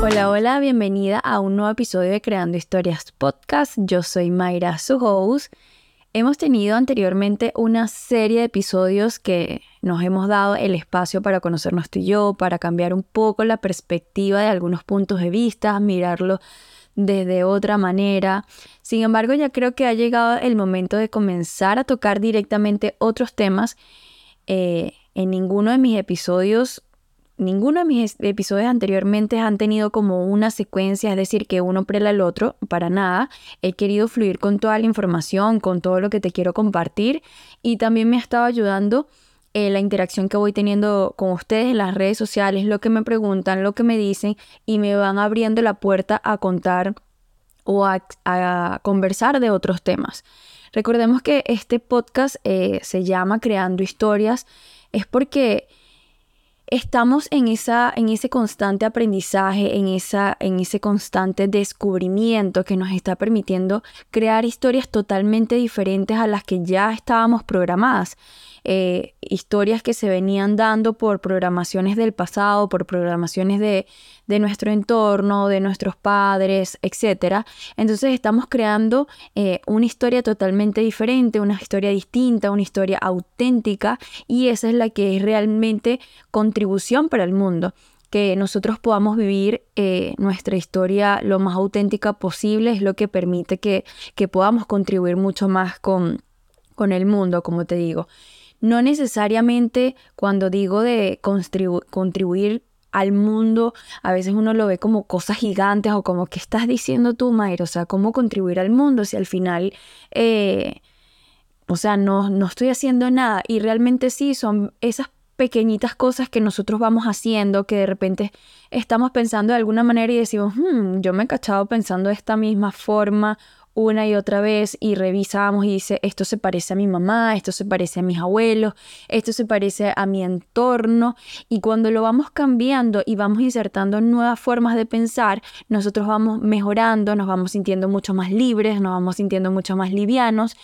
Hola, hola, bienvenida a un nuevo episodio de Creando Historias Podcast. Yo soy Mayra, su. Hemos tenido anteriormente una serie de episodios que nos hemos dado el espacio para conocernos tú y yo, para cambiar un poco la perspectiva de algunos puntos de vista, mirarlo desde otra manera. Sin embargo, ya creo que ha llegado el momento de comenzar a tocar directamente otros temas. Eh, en ninguno de mis episodios ninguno de mis episodios anteriormente han tenido como una secuencia, es decir, que uno prela al otro, para nada. He querido fluir con toda la información, con todo lo que te quiero compartir y también me ha estado ayudando eh, la interacción que voy teniendo con ustedes en las redes sociales, lo que me preguntan, lo que me dicen y me van abriendo la puerta a contar o a, conversar de otros temas. Recordemos que este podcast eh, se llama Creando Historias, es porque estamos en, esa, en ese constante aprendizaje, en, esa, en ese constante descubrimiento que nos está permitiendo crear historias totalmente diferentes a las que ya estábamos programadas. Eh, historias que se venían dando por programaciones del pasado, por programaciones de, de nuestro entorno, de nuestros padres, etc. Entonces estamos creando eh, una historia totalmente diferente, una historia distinta, una historia auténtica y esa es la que es realmente contribución para el mundo que nosotros podamos vivir eh, nuestra historia lo más auténtica posible es lo que permite que, que podamos contribuir mucho más con, con el mundo, como te digo. No necesariamente cuando digo de contribuir al mundo, a veces uno lo ve como cosas gigantes o como, ¿qué estás diciendo tú, Mayra? O sea, ¿cómo contribuir al mundo si al final, eh, o sea, no, no estoy haciendo nada? Y realmente sí, son esas pequeñitas cosas que nosotros vamos haciendo, que de repente estamos pensando de alguna manera y decimos, hmm, yo me he cachado pensando de esta misma forma una y otra vez y revisamos y dice, esto se parece a mi mamá, esto se parece a mis abuelos, esto se parece a mi entorno. Y cuando lo vamos cambiando y vamos insertando nuevas formas de pensar, nosotros vamos mejorando, nos vamos sintiendo mucho más libres, nos vamos sintiendo mucho más livianos.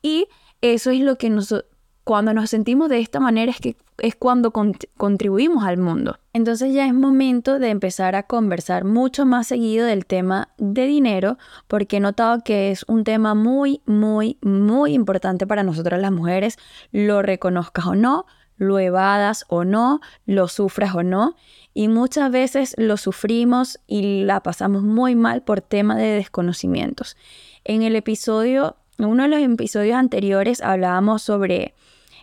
Y eso es lo que nosotros cuando nos sentimos de esta manera es que es cuando contribuimos al mundo. Entonces ya es momento de empezar a conversar mucho más seguido del tema de dinero porque he notado que es un tema muy, muy, muy importante para nosotras las mujeres, lo reconozcas o no, lo evadas o no, lo sufras o no. Y muchas veces lo sufrimos y la pasamos muy mal por tema de desconocimientos. En el episodio, en uno de los episodios anteriores hablábamos sobre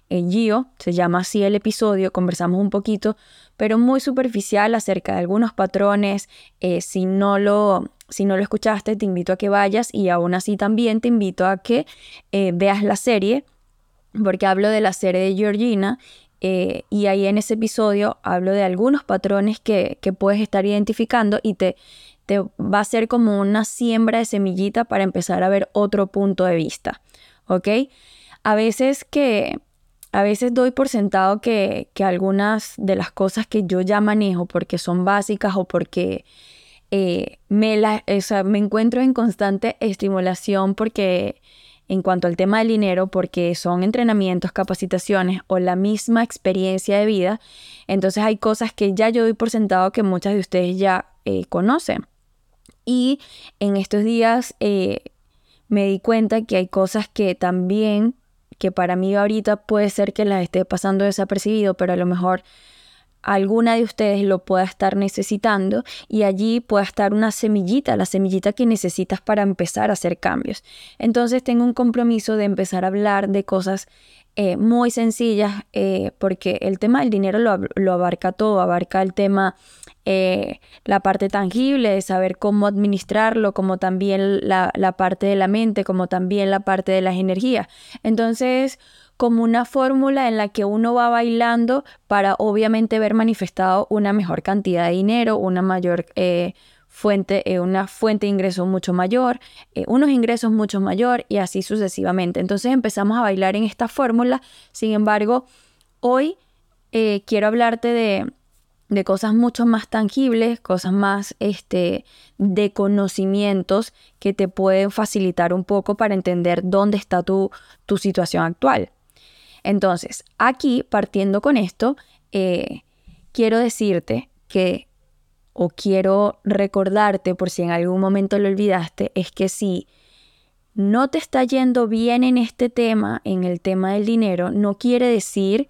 Gio, se llama así el episodio, conversamos un poquito, pero muy superficial acerca de algunos patrones. Eh, si, no lo, si no lo escuchaste, te invito a que vayas y aún así también te invito a que eh, veas la serie, porque hablo de la serie de Georgina eh, y ahí en ese episodio hablo de algunos patrones que, que puedes estar identificando y te, te va a ser como una siembra de semillita para empezar a ver otro punto de vista. ¿Ok? A veces que a veces doy por sentado que, algunas de las cosas que yo ya manejo porque son básicas o porque eh, me, la, me encuentro en constante estimulación porque en cuanto al tema del dinero, porque son entrenamientos, capacitaciones o la misma experiencia de vida, entonces hay cosas que ya yo doy por sentado que muchas de ustedes ya eh, conocen. Y en estos días eh, me di cuenta que hay cosas que también que para mí ahorita puede ser que las esté pasando desapercibido, pero a lo mejor alguna de ustedes lo pueda estar necesitando y allí pueda estar una semillita, la semillita que necesitas para empezar a hacer cambios. Entonces tengo un compromiso de empezar a hablar de cosas eh, muy sencillas eh, porque el tema del dinero lo, lo, abarca todo, abarca el tema eh, la parte tangible de saber cómo administrarlo, como también la, la parte de la mente, como también la parte de las energías. Entonces, como una fórmula en la que uno va bailando para obviamente ver manifestado una mejor cantidad de dinero, una mayor eh, fuente, eh, una fuente de ingresos mucho mayor, unos ingresos mucho mayor y así sucesivamente. Entonces empezamos a bailar en esta fórmula. Sin embargo, hoy quiero hablarte de, de cosas mucho más tangibles, cosas más este, de conocimientos que te pueden facilitar un poco para entender dónde está tu, tu situación actual. Entonces, aquí, partiendo con esto, eh, quiero decirte que, o quiero recordarte, por si en algún momento lo olvidaste, es que si no te está yendo bien en este tema, en el tema del dinero, no quiere decir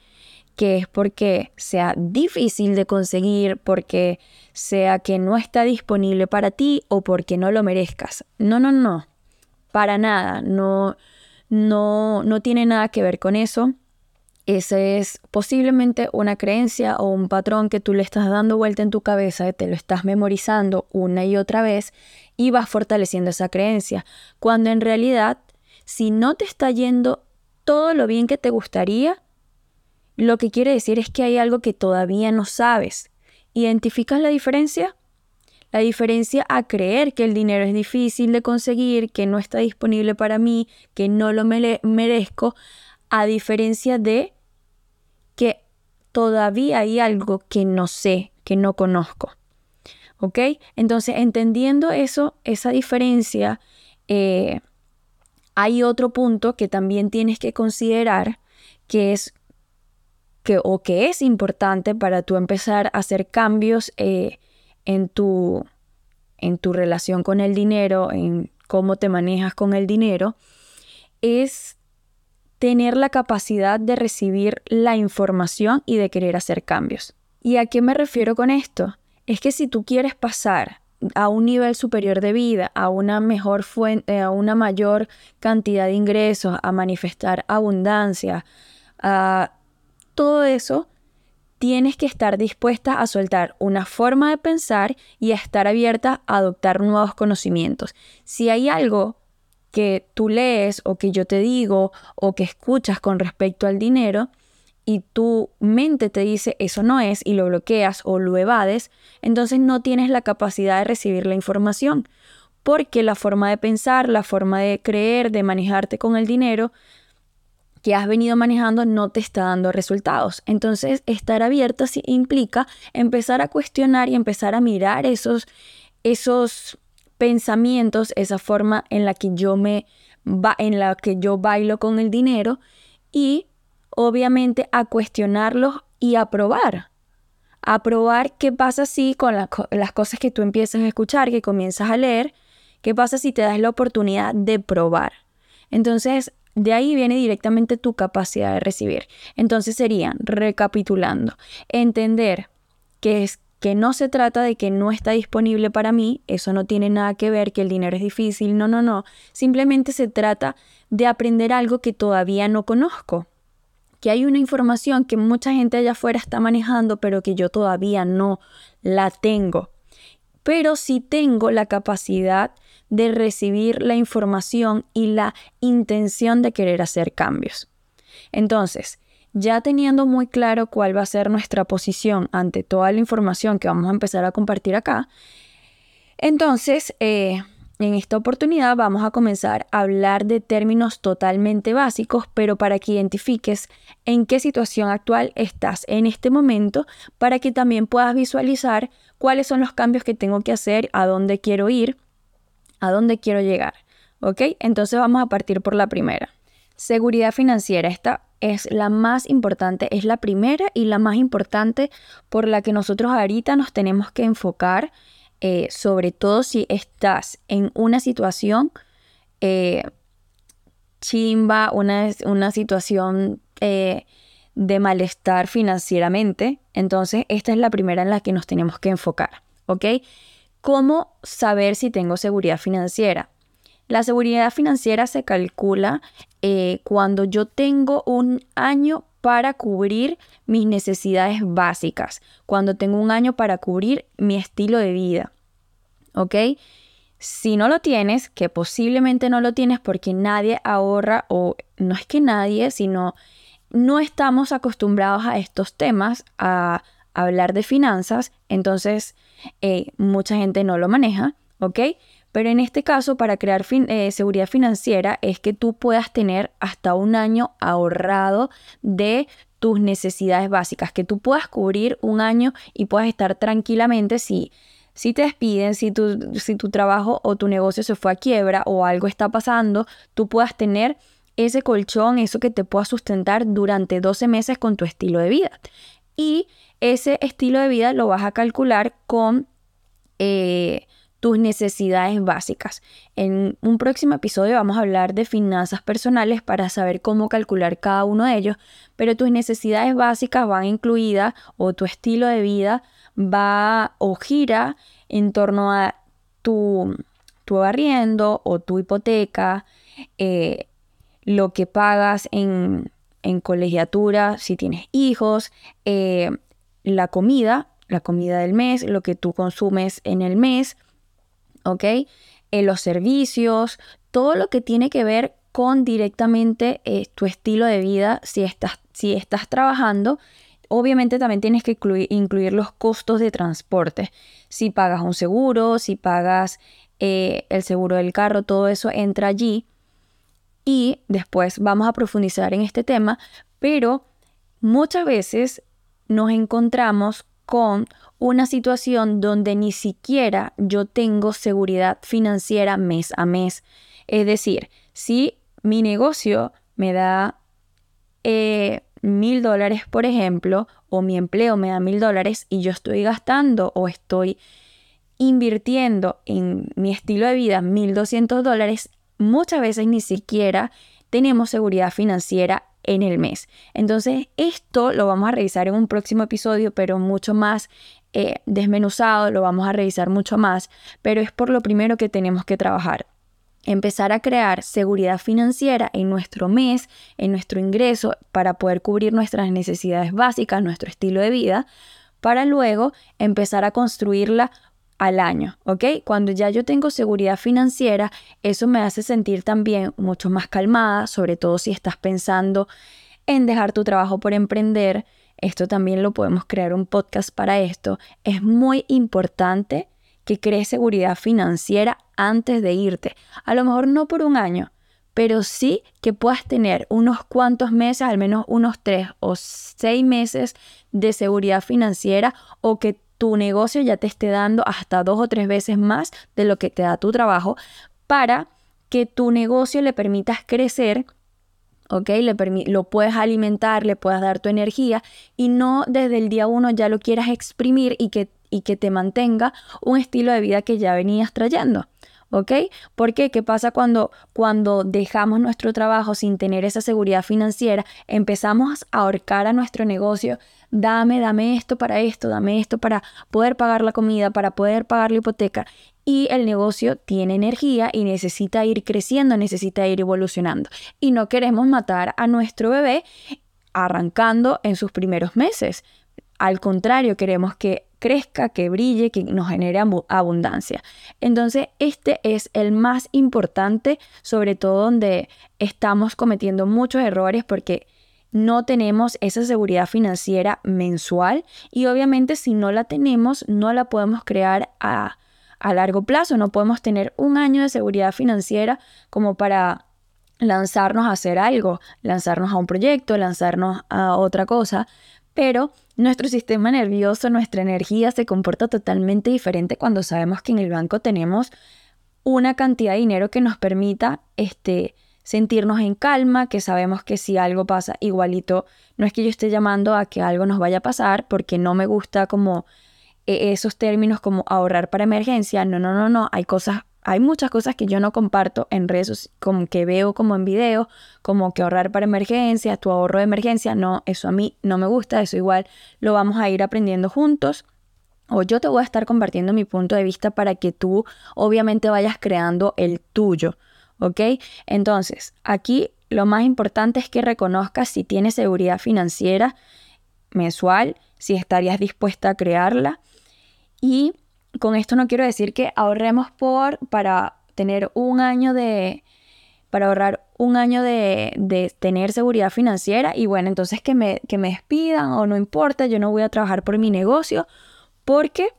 que es porque sea difícil de conseguir, porque sea que no está disponible para ti o porque no lo merezcas. No, no, no. Para nada. No, no, no tiene nada que ver con eso. Ese es posiblemente una creencia o un patrón que tú le estás dando vuelta en tu cabeza, te lo estás memorizando una y otra vez y vas fortaleciendo esa creencia. Cuando en realidad, si no te está yendo todo lo bien que te gustaría, lo que quiere decir es que hay algo que todavía no sabes. ¿Identificas la diferencia? La diferencia a creer que el dinero es difícil de conseguir, que no está disponible para mí, que no lo merezco, a diferencia de que todavía hay algo que no sé, que no conozco. ¿Ok? Entonces, entendiendo eso, esa diferencia, eh, hay otro punto que también tienes que considerar, que es o que es importante para tú empezar a hacer cambios eh, en, tu, en tu relación con el dinero, en cómo te manejas con el dinero, es tener la capacidad de recibir la información y de querer hacer cambios. ¿Y a qué me refiero con esto? Es que si tú quieres pasar a un nivel superior de vida, a una mejor fuente, a una mayor cantidad de ingresos, a manifestar abundancia, a todo eso, tienes que estar dispuesta a soltar una forma de pensar y a estar abierta a adoptar nuevos conocimientos. Si hay algo que tú lees o que yo te digo o que escuchas con respecto al dinero y tu mente te dice eso no es y lo bloqueas o lo evades, entonces no tienes la capacidad de recibir la información porque la forma de pensar, la forma de creer, de manejarte con el dinero, que has venido manejando no te está dando resultados. Entonces, estar abierta implica empezar a cuestionar y empezar a mirar esos, esos pensamientos, esa forma en la que yo me en la que yo bailo con el dinero y obviamente a cuestionarlos y a probar. A probar qué pasa si con las cosas que tú empiezas a escuchar, que comienzas a leer, qué pasa si te das la oportunidad de probar. Entonces, de ahí viene directamente tu capacidad de recibir. Entonces serían, recapitulando, entender que es que no se trata de que no está disponible para mí, eso no tiene nada que ver, que el dinero es difícil, no, no, no, simplemente se trata de aprender algo que todavía no conozco, que hay una información que mucha gente allá afuera está manejando, pero que yo todavía no la tengo. Pero sí tengo la capacidad de recibir la información y la intención de querer hacer cambios. Entonces, ya teniendo muy claro cuál va a ser nuestra posición ante toda la información que vamos a empezar a compartir acá, entonces, eh, en esta oportunidad vamos a comenzar a hablar de términos totalmente básicos, pero para que identifiques en qué situación actual estás en este momento, para que también puedas visualizar cuáles son los cambios que tengo que hacer, a dónde quiero ir a dónde quiero llegar. ¿Ok? Entonces vamos a partir por la primera. Seguridad financiera. Esta es la más importante, es la primera y la más importante por la que nosotros ahorita nos tenemos que enfocar, eh, sobre todo si estás en una situación eh, chimba, una, una situación eh, de malestar financieramente. Entonces, esta es la primera en la que nos tenemos que enfocar. ¿Ok? ¿Cómo saber si tengo seguridad financiera? La seguridad financiera se calcula eh, cuando yo tengo un año para cubrir mis necesidades básicas, cuando tengo un año para cubrir mi estilo de vida. ¿Ok? Si no lo tienes, que posiblemente no lo tienes porque nadie ahorra o no es que nadie, sino no estamos acostumbrados a estos temas, a hablar de finanzas, entonces eh, mucha gente no lo maneja, ¿ok? Pero en este caso, para crear eh, seguridad financiera es que tú puedas tener hasta un año ahorrado de tus necesidades básicas, que tú puedas cubrir un año y puedas estar tranquilamente si, si te despiden, si tu, si tu trabajo o tu negocio se fue a quiebra o algo está pasando, tú puedas tener ese colchón, eso que te pueda sustentar durante 12 meses con tu estilo de vida. Y ese estilo de vida lo vas a calcular con eh, tus necesidades básicas. En un próximo episodio vamos a hablar de finanzas personales para saber cómo calcular cada uno de ellos, pero tus necesidades básicas van incluidas o tu estilo de vida va o gira en torno a tu, tu arriendo o tu hipoteca, eh, lo que pagas en, en, colegiatura si tienes hijos, eh, la comida, la comida del mes, lo que tú consumes en el mes, ¿ok? En los servicios, todo lo que tiene que ver con directamente eh, tu estilo de vida si estás, si estás trabajando. Obviamente también tienes que incluir, los costos de transporte. Si pagas un seguro, si pagas eh, el seguro del carro, todo eso entra allí. Y después vamos a profundizar en este tema, pero muchas veces nos encontramos con una situación donde ni siquiera yo tengo seguridad financiera mes a mes. Es decir, si mi negocio me da eh, mil dólares, por ejemplo, o mi empleo me da mil dólares y yo estoy gastando o estoy invirtiendo en mi estilo de vida mil doscientos dólares, muchas veces ni siquiera tenemos seguridad financiera en el mes. Entonces, esto lo vamos a revisar en un próximo episodio, pero mucho más eh, desmenuzado, lo vamos a revisar mucho más, pero es por lo primero que tenemos que trabajar. Empezar a crear seguridad financiera en nuestro mes, en nuestro ingreso, para poder cubrir nuestras necesidades básicas, nuestro estilo de vida, para luego empezar a construirla al año, ¿ok? Cuando ya yo tengo seguridad financiera, eso me hace sentir también mucho más calmada, sobre todo si estás pensando en dejar tu trabajo por emprender. Esto también lo podemos crear un podcast para esto. Es muy importante que crees seguridad financiera antes de irte. A lo mejor no por un año, pero sí que puedas tener unos cuantos meses, al menos unos tres o seis meses de seguridad financiera o que tu negocio ya te esté dando hasta dos o tres veces más de lo que te da tu trabajo para que tu negocio le permitas crecer, ¿ok? Le lo puedes alimentar, le puedas dar tu energía y no desde el día uno ya lo quieras exprimir y que, y que te mantenga un estilo de vida que ya venías trayendo. ¿Ok? ¿Por qué? ¿Qué pasa cuando, cuando dejamos nuestro trabajo sin tener esa seguridad financiera? Empezamos a ahorcar a nuestro negocio. Dame, dame esto para esto, dame esto para poder pagar la comida, para poder pagar la hipoteca. Y el negocio tiene energía y necesita ir creciendo, necesita ir evolucionando. Y no queremos matar a nuestro bebé arrancando en sus primeros meses. Al contrario, queremos que crezca, que brille, que nos genere abundancia. Entonces, este es el más importante, sobre todo donde estamos cometiendo muchos errores porque no tenemos esa seguridad financiera mensual y obviamente si no la tenemos, no la podemos crear a, a largo plazo, no podemos tener un año de seguridad financiera como para lanzarnos a hacer algo, lanzarnos a un proyecto, lanzarnos a otra cosa, pero nuestro sistema nervioso, nuestra energía se comporta totalmente diferente cuando sabemos que en el banco tenemos una cantidad de dinero que nos permita este, sentirnos en calma, que sabemos que si algo pasa igualito, no es que yo esté llamando a que algo nos vaya a pasar porque no me gusta como e, esos términos como ahorrar para emergencia, no, no, no, no, hay cosas hay muchas cosas que yo no comparto en redes, como que veo como en video, como que ahorrar para emergencias, tu ahorro de emergencia, no, eso a mí no me gusta, eso igual lo vamos a ir aprendiendo juntos. O yo te voy a estar compartiendo mi punto de vista para que tú obviamente vayas creando el tuyo, ¿ok? Entonces, aquí lo más importante es que reconozcas si tienes seguridad financiera mensual, si estarías dispuesta a crearla y con esto no quiero decir que ahorremos por para tener un año de para ahorrar un año de, de, tener seguridad financiera y bueno, entonces que me, que me despidan o no importa, yo no voy a trabajar por mi negocio porque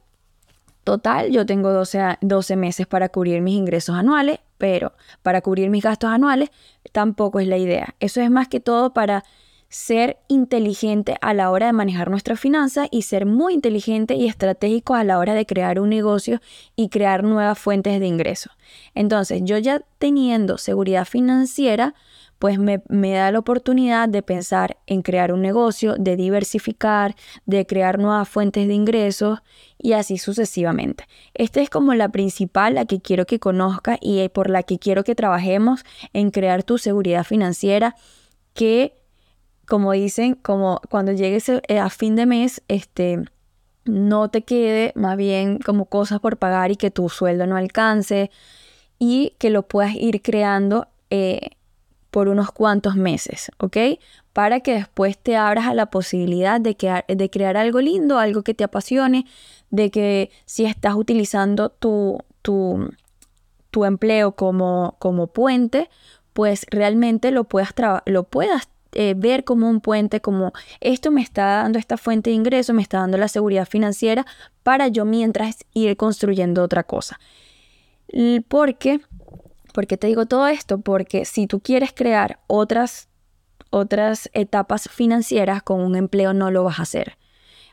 total, yo tengo 12, 12 meses para cubrir mis ingresos anuales, pero para cubrir mis gastos anuales tampoco es la idea. Eso es más que todo para ser inteligente a la hora de manejar nuestras finanzas y ser muy inteligente y estratégico a la hora de crear un negocio y crear nuevas fuentes de ingreso. Entonces, yo ya teniendo seguridad financiera, pues me, da la oportunidad de pensar en crear un negocio, de diversificar, de crear nuevas fuentes de ingresos y así sucesivamente. Esta es como la principal, la que quiero que conozcas y por la que quiero que trabajemos en crear tu seguridad financiera que como dicen, como cuando llegues eh, a fin de mes, este, no te quede más bien como cosas por pagar y que tu sueldo no alcance y que lo puedas ir creando eh, por unos cuantos meses, ¿ok? Para que después te abras a la posibilidad de, de crear algo lindo, algo que te apasione, de que si estás utilizando tu, tu, tu empleo como, como puente, pues realmente lo puedas, lo puedas eh, ver como un puente, como esto me está dando esta fuente de ingreso, me está dando la seguridad financiera para yo mientras ir construyendo otra cosa. ¿Por qué? ¿Por qué te digo todo esto? Porque si tú quieres crear otras, otras etapas financieras con un empleo no lo vas a hacer.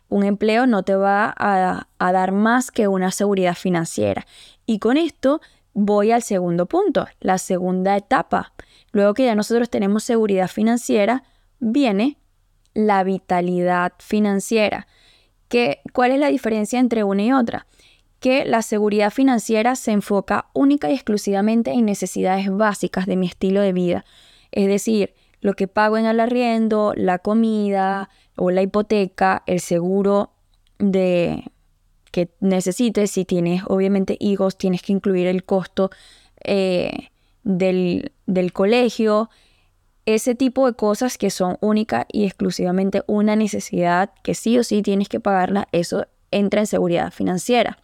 Un empleo no te va a dar más que una seguridad financiera. Y con esto voy al segundo punto, la segunda etapa. Luego que ya nosotros tenemos seguridad financiera, viene la vitalidad financiera. ¿Qué, ¿Cuál es la diferencia entre una y otra? Que la seguridad financiera se enfoca única y exclusivamente en necesidades básicas de mi estilo de vida. Es decir, lo que pago en el arriendo, la comida o la hipoteca, el seguro de, que necesites. Si tienes obviamente hijos, tienes que incluir el costo eh, del, del colegio. Ese tipo de cosas que son única y exclusivamente una necesidad que sí o sí tienes que pagarla, eso entra en seguridad financiera.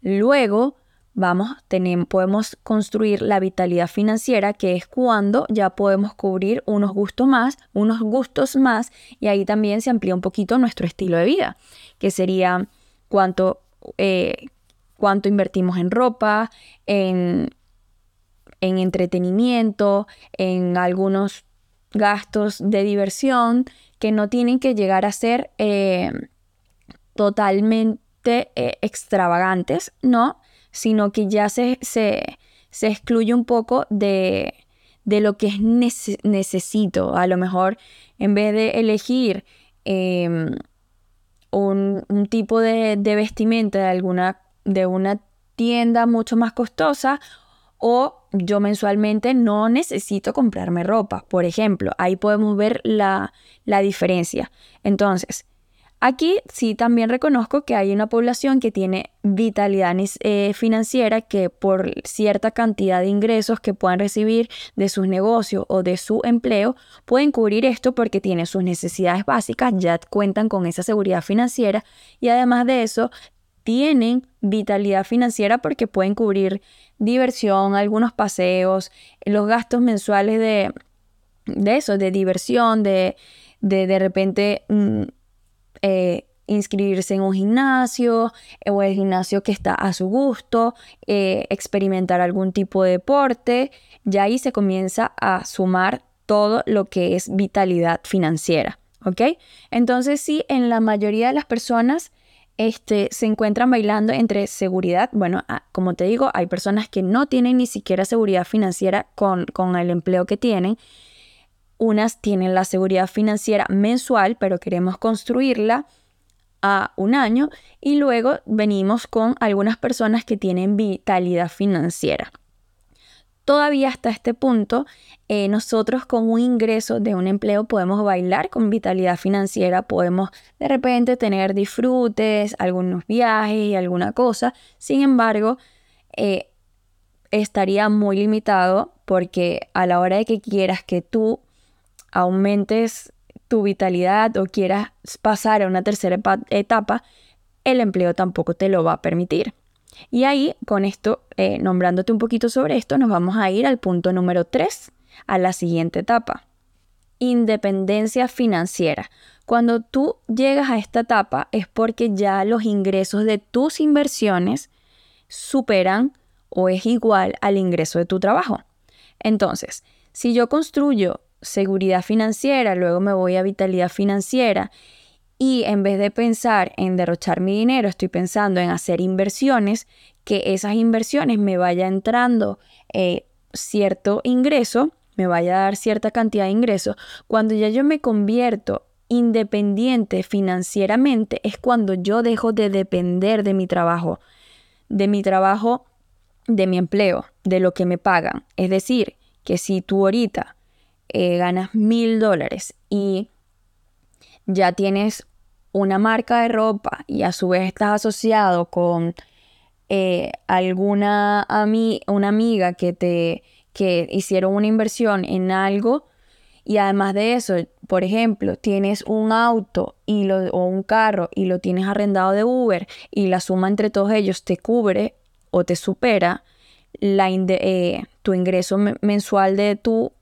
Luego, vamos, tenemos, podemos construir la vitalidad financiera, que es cuando ya podemos cubrir unos gustos más, unos gustos más, y ahí también se amplía un poquito nuestro estilo de vida, que sería cuánto, eh, cuánto invertimos en ropa, en, en entretenimiento, en algunos gastos de diversión que no tienen que llegar a ser eh, totalmente eh, extravagantes, ¿no? Sino que ya se, se, excluye un poco de, de lo que es necesito. A lo mejor en vez de elegir em, un, tipo de, vestimenta de alguna de una tienda mucho más costosa o yo mensualmente no necesito comprarme ropa, por ejemplo. Ahí podemos ver la, la diferencia. Entonces, Aquí sí también reconozco que hay una población que tiene vitalidad eh, financiera que por cierta cantidad de ingresos que puedan recibir de sus negocios o de su empleo pueden cubrir esto porque tienen sus necesidades básicas, ya cuentan con esa seguridad financiera y además de eso tienen vitalidad financiera porque pueden cubrir diversión, algunos paseos, los gastos mensuales de, de eso, de diversión, de de, de repente... Mm, eh, inscribirse en un gimnasio eh, o el gimnasio que está a su gusto, eh, experimentar algún tipo de deporte, ya ahí se comienza a sumar todo lo que es vitalidad financiera, ¿ok? Entonces sí, en la mayoría de las personas este, se encuentran bailando entre seguridad, bueno, ah, como te digo, hay personas que no tienen ni siquiera seguridad financiera con, con el empleo que tienen, unas tienen la seguridad financiera mensual, pero queremos construirla a un año. Y luego venimos con algunas personas que tienen vitalidad financiera. Todavía hasta este punto, eh, nosotros con un ingreso de un empleo podemos bailar con vitalidad financiera, podemos de repente tener disfrutes, algunos viajes y alguna cosa. Sin embargo, eh, estaría muy limitado porque a la hora de que quieras que tú aumentes tu vitalidad o quieras pasar a una tercera etapa, el empleo tampoco te lo va a permitir. Y ahí, con esto, eh, nombrándote un poquito sobre esto, nos vamos a ir al punto número 3, a la siguiente etapa. Independencia financiera. Cuando tú llegas a esta etapa es porque ya los ingresos de tus inversiones superan o es igual al ingreso de tu trabajo. Entonces, si yo construyo seguridad financiera, luego me voy a vitalidad financiera y en vez de pensar en derrochar mi dinero, estoy pensando en hacer inversiones, que esas inversiones me vaya entrando eh, cierto ingreso, me vaya a dar cierta cantidad de ingresos. Cuando ya yo me convierto independiente financieramente, es cuando yo dejo de depender de mi trabajo, de mi trabajo, de mi empleo, de lo que me pagan. Es decir, que si tú ahorita eh, ganas mil dólares y ya tienes una marca de ropa y a su vez estás asociado con eh, alguna una amiga que te que hicieron una inversión en algo y además de eso, por ejemplo, tienes un auto y lo, o un carro y lo tienes arrendado de Uber y la suma entre todos ellos te cubre o te supera la, eh, tu ingreso mensual de tu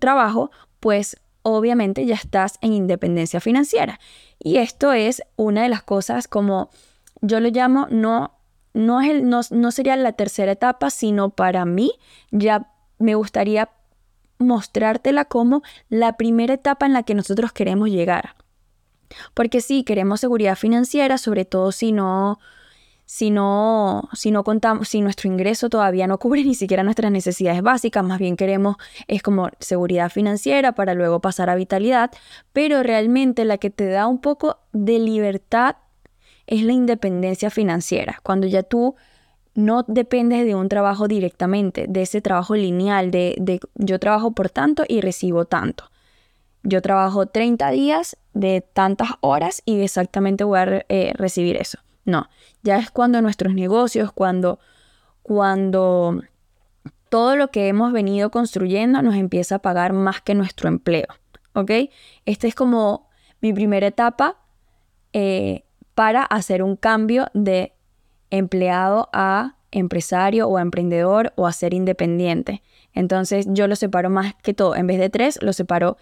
trabajo, pues obviamente ya estás en independencia financiera. Y esto es una de las cosas como yo lo llamo, no, no, es el, no, no sería la tercera etapa, sino para mí ya me gustaría mostrártela como la primera etapa en la que nosotros queremos llegar. Porque sí, queremos seguridad financiera, sobre todo si no si no, si no contamos, si nuestro ingreso todavía no cubre ni siquiera nuestras necesidades básicas, más bien queremos es como seguridad financiera para luego pasar a vitalidad, pero realmente la que te da un poco de libertad es la independencia financiera, cuando ya tú no dependes de un trabajo directamente, de ese trabajo lineal, de, de yo trabajo por tanto y recibo tanto. Yo trabajo 30 días de tantas horas y exactamente voy a eh, recibir eso. No, ya es cuando nuestros negocios, cuando, cuando todo lo que hemos venido construyendo nos empieza a pagar más que nuestro empleo. ¿Ok? Esta es como mi primera etapa eh, para hacer un cambio de empleado a empresario o a emprendedor o a ser independiente. Entonces yo lo separo más que todo, en vez de tres, lo separo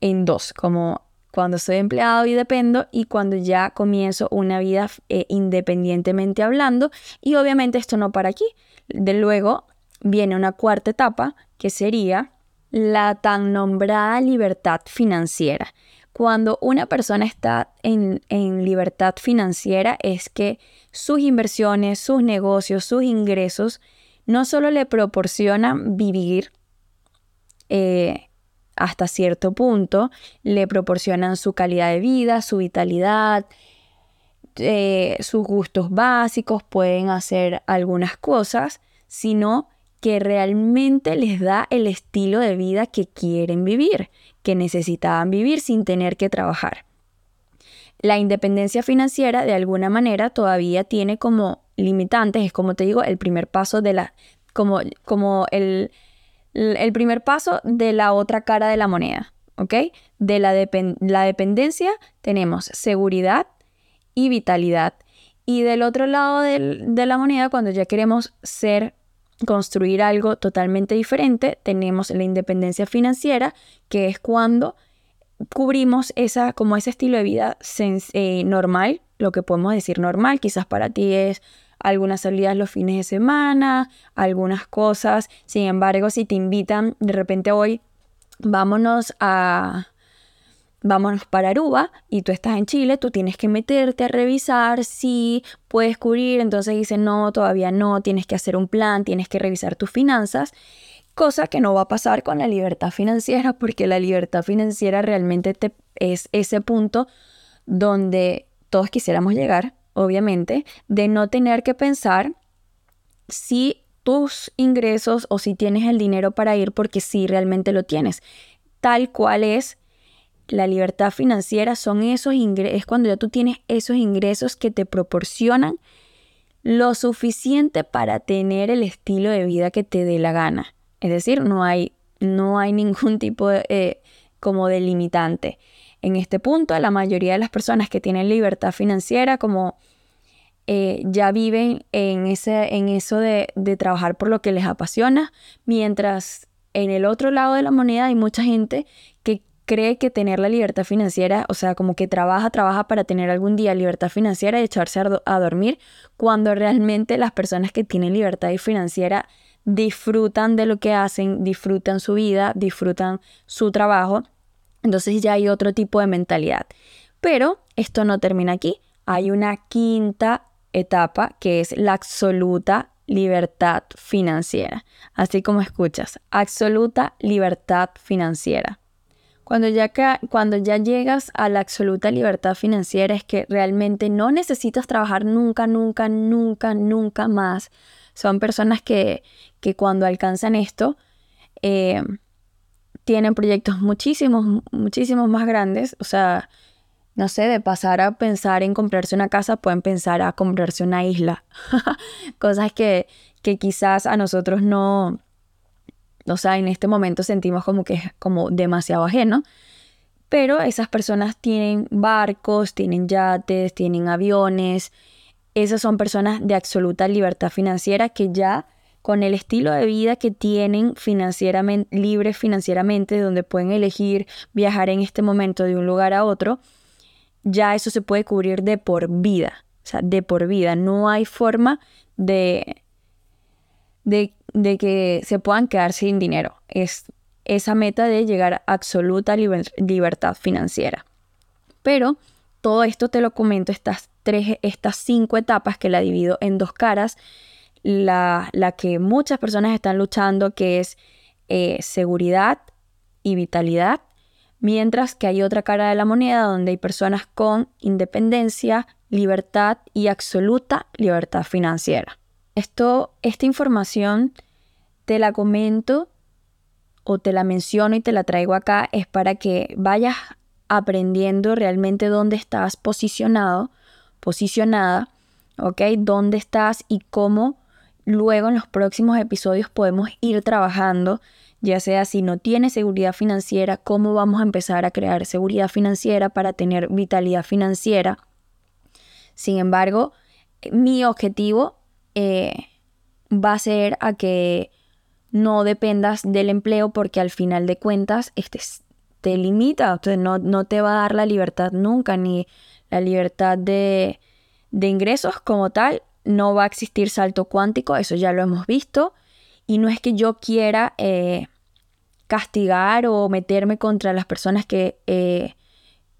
en dos, como cuando soy empleado y dependo y cuando ya comienzo una vida eh, independientemente hablando. Y obviamente esto no para aquí. De luego viene una cuarta etapa que sería la tan nombrada libertad financiera. Cuando una persona está en, en, libertad financiera es que sus inversiones, sus negocios, sus ingresos no solo le proporcionan vivir eh, hasta cierto punto, le proporcionan su calidad de vida, su vitalidad, eh, sus gustos básicos, pueden hacer algunas cosas, sino que realmente les da el estilo de vida que quieren vivir, que necesitaban vivir sin tener que trabajar. La independencia financiera de alguna manera todavía tiene como limitantes, es como te digo, el primer paso de la, como, como el, el primer paso de la otra cara de la moneda, ¿ok? De la, dependencia tenemos seguridad y vitalidad. Y del otro lado de la moneda, cuando ya queremos ser, construir algo totalmente diferente, tenemos la independencia financiera, que es cuando cubrimos esa, como ese estilo de vida eh, normal, lo que podemos decir normal, quizás para ti es algunas salidas los fines de semana, algunas cosas. Sin embargo, si te invitan de repente hoy, vámonos a vámonos para Aruba y tú estás en Chile, tú tienes que meterte a revisar si puedes cubrir, entonces dicen no, todavía no, tienes que hacer un plan, tienes que revisar tus finanzas, cosa que no va a pasar con la libertad financiera porque la libertad financiera realmente te, es ese punto donde todos quisiéramos llegar, obviamente, de no tener que pensar si tus ingresos o si tienes el dinero para ir porque sí realmente lo tienes. Tal cual es la libertad financiera, son esos ingresos, es cuando ya tú tienes esos ingresos que te proporcionan lo suficiente para tener el estilo de vida que te dé la gana. Es decir, no hay, no hay ningún tipo de, eh, como de limitante. En este punto, la mayoría de las personas que tienen libertad financiera, como eh, ya viven en, ese, en eso de, de trabajar por lo que les apasiona, mientras en el otro lado de la moneda hay mucha gente que cree que tener la libertad financiera, o sea, como que trabaja, trabaja para tener algún día libertad financiera y echarse a, dormir, cuando realmente las personas que tienen libertad financiera disfrutan de lo que hacen, disfrutan su vida, disfrutan su trabajo. Entonces ya hay otro tipo de mentalidad. Pero esto no termina aquí. Hay una quinta etapa que es la absoluta libertad financiera. Así como escuchas, absoluta libertad financiera. Cuando ya, cuando ya llegas a la absoluta libertad financiera es que realmente no necesitas trabajar nunca, nunca, nunca, nunca más. Son personas que, que cuando alcanzan esto eh, tienen proyectos muchísimos, muchísimos más grandes. O sea, no sé, de pasar a pensar en comprarse una casa, pueden pensar a comprarse una isla. Cosas que, que quizás a nosotros no, o sea, en este momento sentimos como que es como demasiado ajeno. Pero esas personas tienen barcos, tienen yates, tienen aviones. Esas son personas de absoluta libertad financiera que ya con el estilo de vida que tienen financieramente, libres financieramente, donde pueden elegir viajar en este momento de un lugar a otro, ya eso se puede cubrir de por vida. O sea, de por vida. No hay forma de, de, que se puedan quedar sin dinero. Es esa meta de llegar a absoluta libertad financiera. Pero todo esto te lo comento, estas, tres, estas cinco etapas que la divido en dos caras. La, que muchas personas están luchando, que es eh, seguridad y vitalidad, mientras que hay otra cara de la moneda donde hay personas con independencia, libertad y absoluta libertad financiera. Esto, esta información te la comento o te la menciono y te la traigo acá es para que vayas aprendiendo realmente dónde estás posicionado, posicionada, ¿ok? Dónde estás y cómo luego en los próximos episodios podemos ir trabajando ya sea si no tienes seguridad financiera, cómo vamos a empezar a crear seguridad financiera para tener vitalidad financiera. Sin embargo, mi objetivo eh, va a ser a que no dependas del empleo porque al final de cuentas este te limita, no, no, te va a dar la libertad nunca, ni la libertad de, de ingresos como tal. No va a existir salto cuántico, eso ya lo hemos visto. Y no es que yo quiera eh, castigar o meterme contra las personas que eh,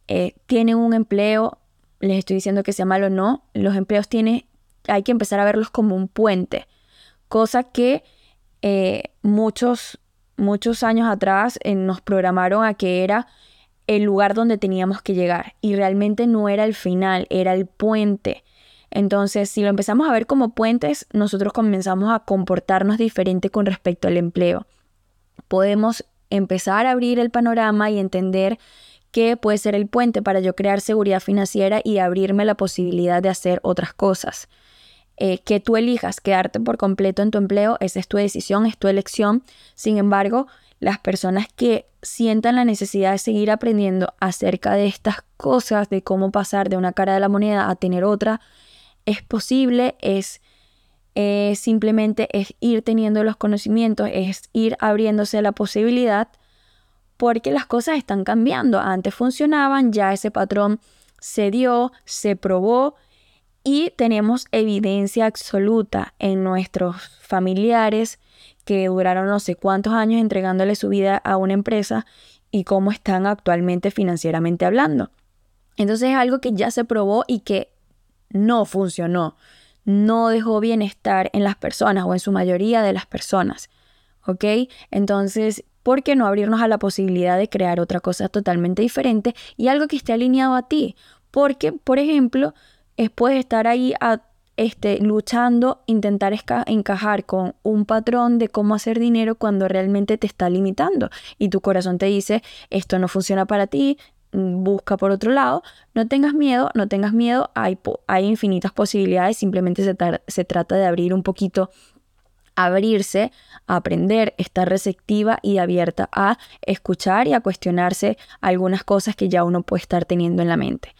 eh, tienen un empleo, les estoy diciendo que sea malo o no, los empleos tienen, hay que empezar a verlos como un puente, cosa que muchos, muchos años atrás nos programaron a que era el lugar donde teníamos que llegar y realmente no era el final, era el puente. Entonces, si lo empezamos a ver como puentes, nosotros comenzamos a comportarnos diferente con respecto al empleo podemos empezar a abrir el panorama y entender qué puede ser el puente para yo crear seguridad financiera y abrirme la posibilidad de hacer otras cosas. Eh, que tú elijas quedarte por completo en tu empleo, esa es tu decisión, es tu elección. Sin embargo, las personas que sientan la necesidad de seguir aprendiendo acerca de estas cosas, de cómo pasar de una cara de la moneda a tener otra, es posible, es eh, simplemente es ir teniendo los conocimientos, es ir abriéndose la posibilidad, porque las cosas están cambiando. Antes funcionaban, ya ese patrón se dio, se probó y tenemos evidencia absoluta en nuestros familiares que duraron no sé cuántos años entregándole su vida a una empresa y cómo están actualmente financieramente hablando. Entonces es algo que ya se probó y que no funcionó no dejó bienestar en las personas o en su mayoría de las personas. ¿Ok? Entonces, ¿por qué no abrirnos a la posibilidad de crear otra cosa totalmente diferente y algo que esté alineado a ti? Porque, por ejemplo, es, puedes estar ahí este, luchando, intentar encajar con un patrón de cómo hacer dinero cuando realmente te está limitando y tu corazón te dice, esto no funciona para ti, busca por otro lado. No tengas miedo, no tengas miedo, hay, hay infinitas posibilidades, simplemente se, se trata de abrir un poquito abrirse, aprender, estar receptiva y abierta a escuchar y a cuestionarse algunas cosas que ya uno puede estar teniendo en la mente.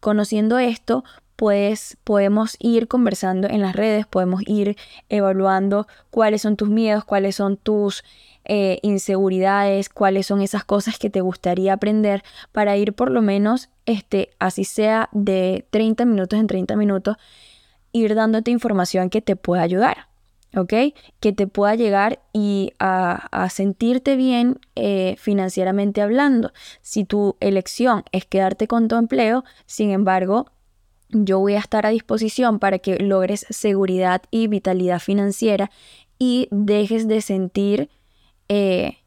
Conociendo esto, pues podemos ir conversando en las redes, podemos ir evaluando cuáles son tus miedos, cuáles son tus eh, inseguridades, cuáles son esas cosas que te gustaría aprender para ir por lo menos, este, así sea de 30 minutos en 30 minutos, ir dándote información que te pueda ayudar. ¿ok? Que te pueda llegar y a, sentirte bien eh, financieramente hablando. Si tu elección es quedarte con tu empleo, sin embargo, yo voy a estar a disposición para que logres seguridad y vitalidad financiera y dejes de sentir eh,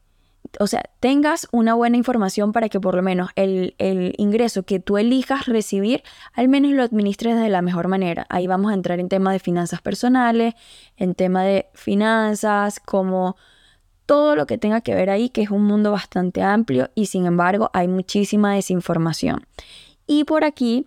o sea, tengas una buena información para que por lo menos el, ingreso que tú elijas recibir, al menos lo administres de la mejor manera. Ahí vamos a entrar en tema de finanzas personales, en tema de finanzas, como todo lo que tenga que ver ahí, que es un mundo bastante amplio y sin embargo hay muchísima desinformación. Y por aquí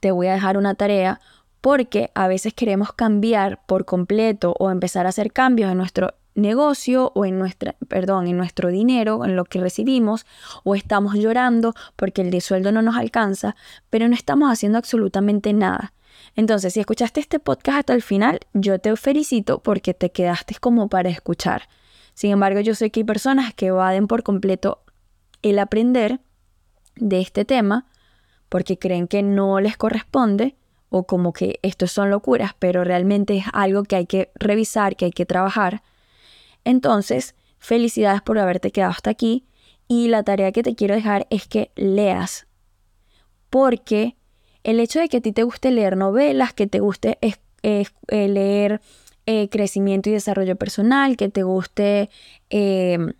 te voy a dejar una tarea porque a veces queremos cambiar por completo o empezar a hacer cambios en nuestro negocio o en nuestra, perdón, en nuestro dinero, en lo que recibimos, o estamos llorando porque el de sueldo no nos alcanza, pero no estamos haciendo absolutamente nada. Entonces, si escuchaste este podcast hasta el final, yo te felicito porque te quedaste como para escuchar. Sin embargo, yo sé que hay personas que evaden por completo el aprender de este tema porque creen que no les corresponde o como que esto son locuras, pero realmente es algo que hay que revisar, que hay que trabajar entonces, felicidades por haberte quedado hasta aquí y la tarea que te quiero dejar es que leas. Porque el hecho de que a ti te guste leer novelas, que te guste eh, leer eh, crecimiento y desarrollo personal, que te guste em,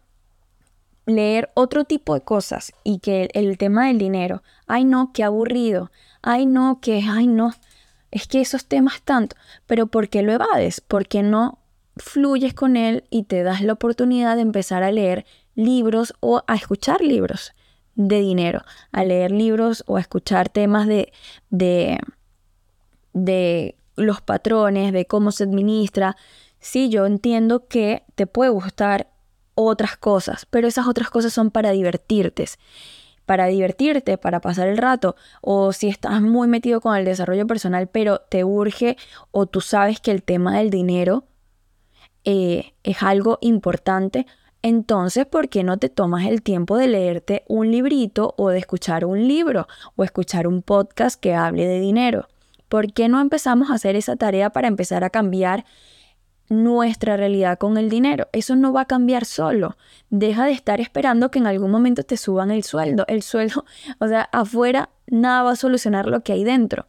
leer otro tipo de cosas y que el, el, tema del dinero, ay no, qué aburrido, ay no, que, ay no, es que esos temas tanto, pero ¿por qué lo evades? ¿Por qué no fluyes con él y te das la oportunidad de empezar a leer libros o a escuchar libros de dinero, a leer libros o a escuchar temas de, de, de los patrones, de cómo se administra. Sí, yo entiendo que te puede gustar otras cosas, pero esas otras cosas son para divertirte para divertirte, para pasar el rato, o si estás muy metido con el desarrollo personal, pero te urge o tú sabes que el tema del dinero eh, es algo importante, entonces, ¿por qué no te tomas el tiempo de leerte un librito o de escuchar un libro o escuchar un podcast que hable de dinero? ¿Por qué no empezamos a hacer esa tarea para empezar a cambiar nuestra realidad con el dinero? Eso no va a cambiar solo. Deja de estar esperando que en algún momento te suban el sueldo. El sueldo, o sea, afuera nada va a solucionar lo que hay dentro.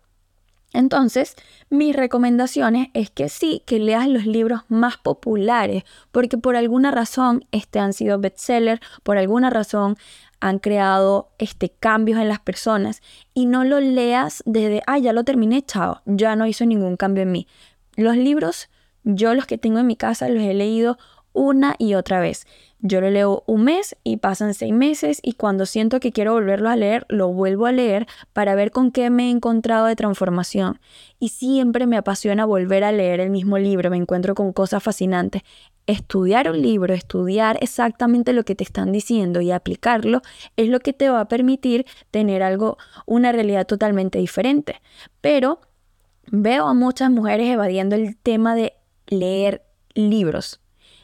Entonces, mis recomendaciones es que sí, que leas los libros más populares, porque por alguna razón este han sido bestseller, por alguna razón han creado este cambios en las personas y no lo leas desde, ah, ya lo terminé, chao, ya no hizo ningún cambio en mí. Los libros, yo los que tengo en mi casa los he leído una y otra vez. Yo lo leo un mes y pasan seis meses y cuando siento que quiero volverlo a leer, lo vuelvo a leer para ver con qué me he encontrado de transformación. Y siempre me apasiona volver a leer el mismo libro, me encuentro con cosas fascinantes. Estudiar un libro, estudiar exactamente lo que te están diciendo y aplicarlo es lo que te va a permitir tener algo, una realidad totalmente diferente. Pero veo a muchas mujeres evadiendo el tema de leer libros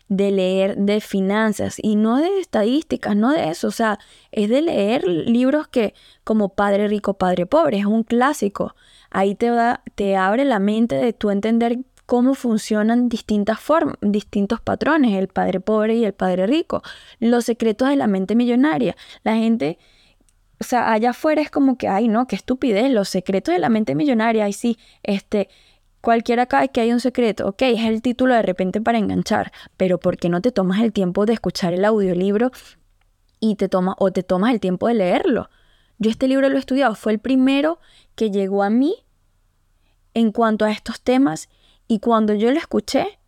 de leer de finanzas y no de estadísticas, no de eso, o sea, es de leer libros que como Padre Rico, Padre Pobre, es un clásico. Ahí te, da, te abre la mente de tú entender cómo funcionan distintas formas, distintos patrones, el padre pobre y el padre rico, los secretos de la mente millonaria. La gente, o sea, allá afuera es como que, ay, no, qué estupidez, los secretos de la mente millonaria, ay, sí, este, Cualquiera cae que hay un secreto, ok, es el título de repente para enganchar, pero ¿por qué no te tomas el tiempo de escuchar el audiolibro y te toma o te tomas el tiempo de leerlo? Yo este libro lo he estudiado, fue el primero que llegó a mí en cuanto a estos temas y cuando yo lo escuché,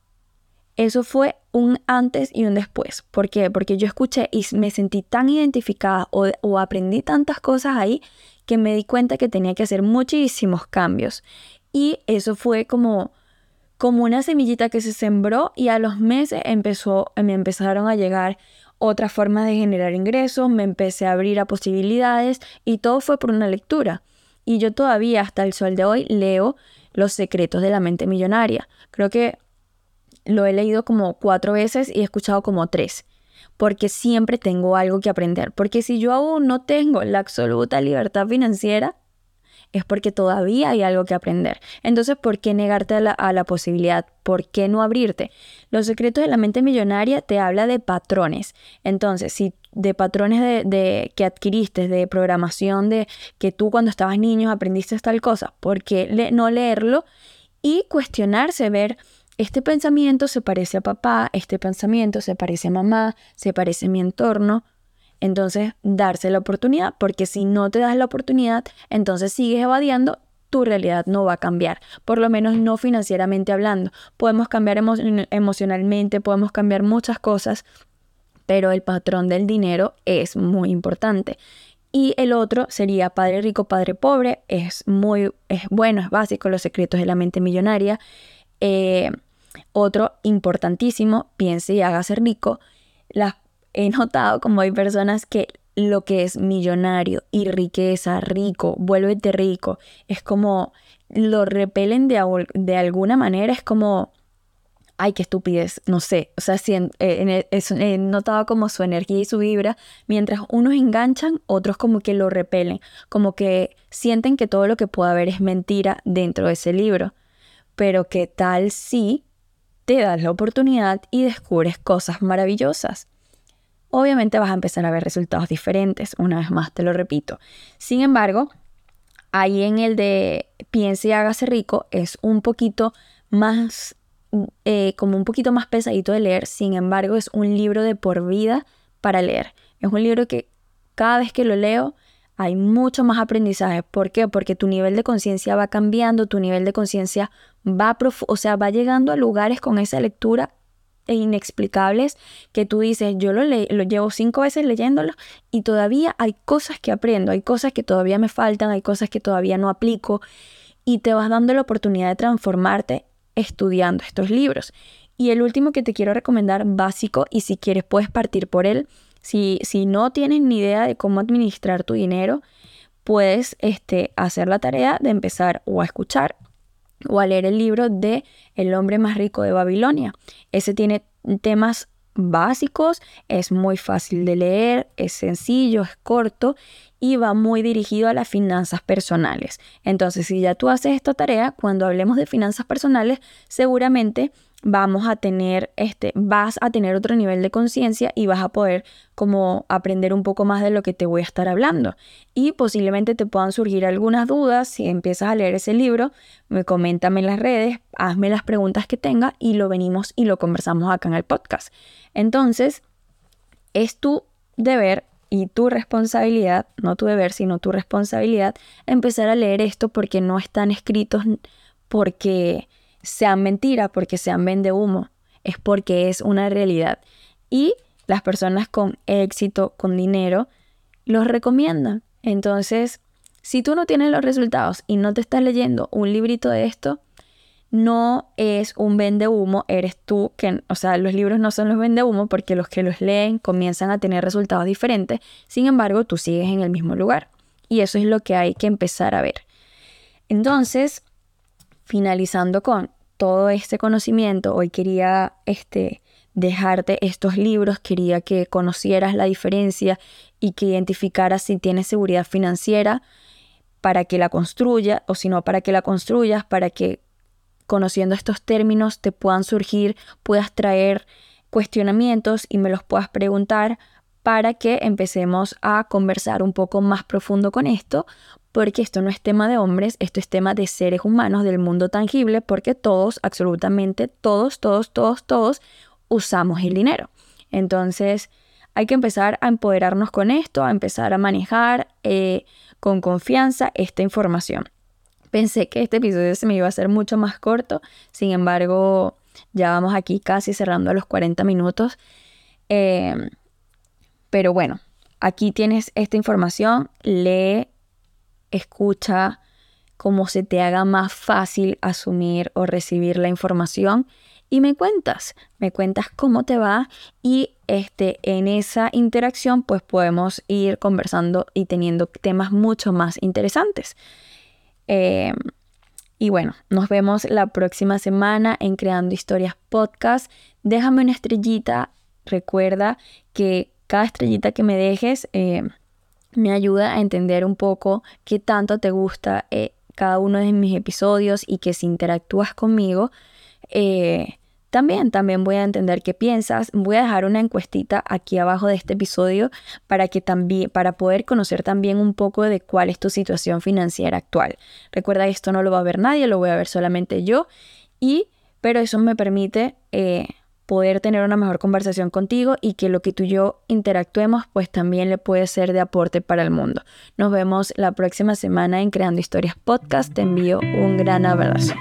eso fue un antes y un después. ¿Por qué? Porque yo escuché y me sentí tan identificada o, o, aprendí tantas cosas ahí que me di cuenta que tenía que hacer muchísimos cambios. Y eso fue como, como una semillita que se sembró y a los meses empezó, me empezaron a llegar otras formas de generar ingresos, me empecé a abrir a posibilidades y todo fue por una lectura. Y yo todavía hasta el sol de hoy leo Los secretos de la mente millonaria. Creo que lo he leído como cuatro veces y he escuchado como tres. Porque siempre tengo algo que aprender. Porque si yo aún no tengo la absoluta libertad financiera, es porque todavía hay algo que aprender. Entonces, ¿por qué negarte a la, posibilidad? ¿Por qué no abrirte? Los secretos de la mente millonaria te habla de patrones. Entonces, si de patrones de, que adquiriste, de programación, de que tú cuando estabas niño aprendiste tal cosa, ¿por qué no leerlo? Y cuestionarse, ver este pensamiento se parece a papá, este pensamiento se parece a mamá, se parece a mi entorno. Entonces, darse la oportunidad, porque si no te das la oportunidad, entonces sigues evadiendo, tu realidad no va a cambiar, por lo menos no financieramente hablando. Podemos cambiar emocionalmente, podemos cambiar muchas cosas, pero el patrón del dinero es muy importante. Y el otro sería padre rico, padre pobre, es muy es bueno, es básico, los secretos de la mente millonaria. Eh, otro importantísimo, piense y hágase rico. He notado como hay personas que lo que es millonario y riqueza, rico, vuélvete rico, es como lo repelen de, de alguna manera, es como, ay, qué estupidez, no sé, o sea, eh, he notado como su energía y su vibra, mientras unos enganchan, otros como que lo repelen, como que sienten que todo lo que pueda haber es mentira dentro de ese libro. Pero qué tal si te das la oportunidad y descubres cosas maravillosas. Obviamente vas a empezar a ver resultados diferentes, una vez más te lo repito. Sin embargo, ahí en el de piense y hágase rico es un poquito más, eh, como un poquito más pesadito de leer, sin embargo es un libro de por vida para leer. Es un libro que cada vez que lo leo hay mucho más aprendizaje. ¿Por qué? Porque tu nivel de conciencia va cambiando, tu nivel de conciencia va, o sea, va llegando a lugares con esa lectura e inexplicables que tú dices, yo lo, lo llevo cinco veces leyéndolo y todavía hay cosas que aprendo, hay cosas que todavía me faltan, hay cosas que todavía no aplico y te vas dando la oportunidad de transformarte estudiando estos libros. Y el último que te quiero recomendar, básico, y si quieres puedes partir por él, si, si no tienes ni idea de cómo administrar tu dinero, puedes este, hacer la tarea de empezar o a escuchar o a leer el libro de El hombre más rico de Babilonia. Ese tiene temas básicos, es muy fácil de leer, es sencillo, es corto y va muy dirigido a las finanzas personales. Entonces, si ya tú haces esta tarea, cuando hablemos de finanzas personales, seguramente vamos a tener este vas a tener otro nivel de conciencia y vas a poder como aprender un poco más de lo que te voy a estar hablando y posiblemente te puedan surgir algunas dudas si empiezas a leer ese libro me coméntame en las redes hazme las preguntas que tenga y lo venimos y lo conversamos acá en el podcast entonces es tu deber y tu responsabilidad, no tu deber, sino tu responsabilidad, empezar a leer esto porque no están escritos porque sean mentira, porque sean vende humo, es porque es una realidad. Y las personas con éxito, con dinero, los recomiendan. Entonces, si tú no tienes los resultados y no te estás leyendo un librito de esto, no es un vende humo, eres tú que, o sea, los libros no son los vende humo porque los que los leen comienzan a tener resultados diferentes, sin embargo, tú sigues en el mismo lugar. Y eso es lo que hay que empezar a ver. Entonces, finalizando con todo este conocimiento, hoy quería este, dejarte estos libros, quería que conocieras la diferencia y que identificaras si tienes seguridad financiera para que la construya o si no para que la construyas, para que conociendo estos términos te puedan surgir, puedas traer cuestionamientos y me los puedas preguntar para que empecemos a conversar un poco más profundo con esto, porque esto no es tema de hombres, esto es tema de seres humanos del mundo tangible, porque todos, absolutamente todos, todos, todos, todos usamos el dinero. Entonces, hay que empezar a empoderarnos con esto, a empezar a manejar eh, con confianza esta información. Pensé que este episodio se me iba a hacer mucho más corto, sin embargo, ya vamos aquí casi cerrando a los 40 minutos. Eh, pero bueno, aquí tienes esta información, lee, escucha, cómo se te haga más fácil asumir o recibir la información y me cuentas, me cuentas cómo te va y este, en esa interacción pues podemos ir conversando y teniendo temas mucho más interesantes. Em, y bueno, nos vemos la próxima semana en Creando Historias Podcast. Déjame una estrellita. Recuerda que cada estrellita que me dejes eh, me ayuda a entender un poco qué tanto te gusta eh, cada uno de mis episodios y que si interactúas conmigo, eh, también, también voy a entender qué piensas. Voy a dejar una encuestita aquí abajo de este episodio para que también, para poder conocer también un poco de cuál es tu situación financiera actual. Recuerda que esto no lo va a ver nadie, lo voy a ver solamente yo. Y, pero eso me permite eh, poder tener una mejor conversación contigo y que lo que tú y yo interactuemos pues también le puede ser de aporte para el mundo. Nos vemos la próxima semana en Creando Historias Podcast. Te envío un gran abrazo.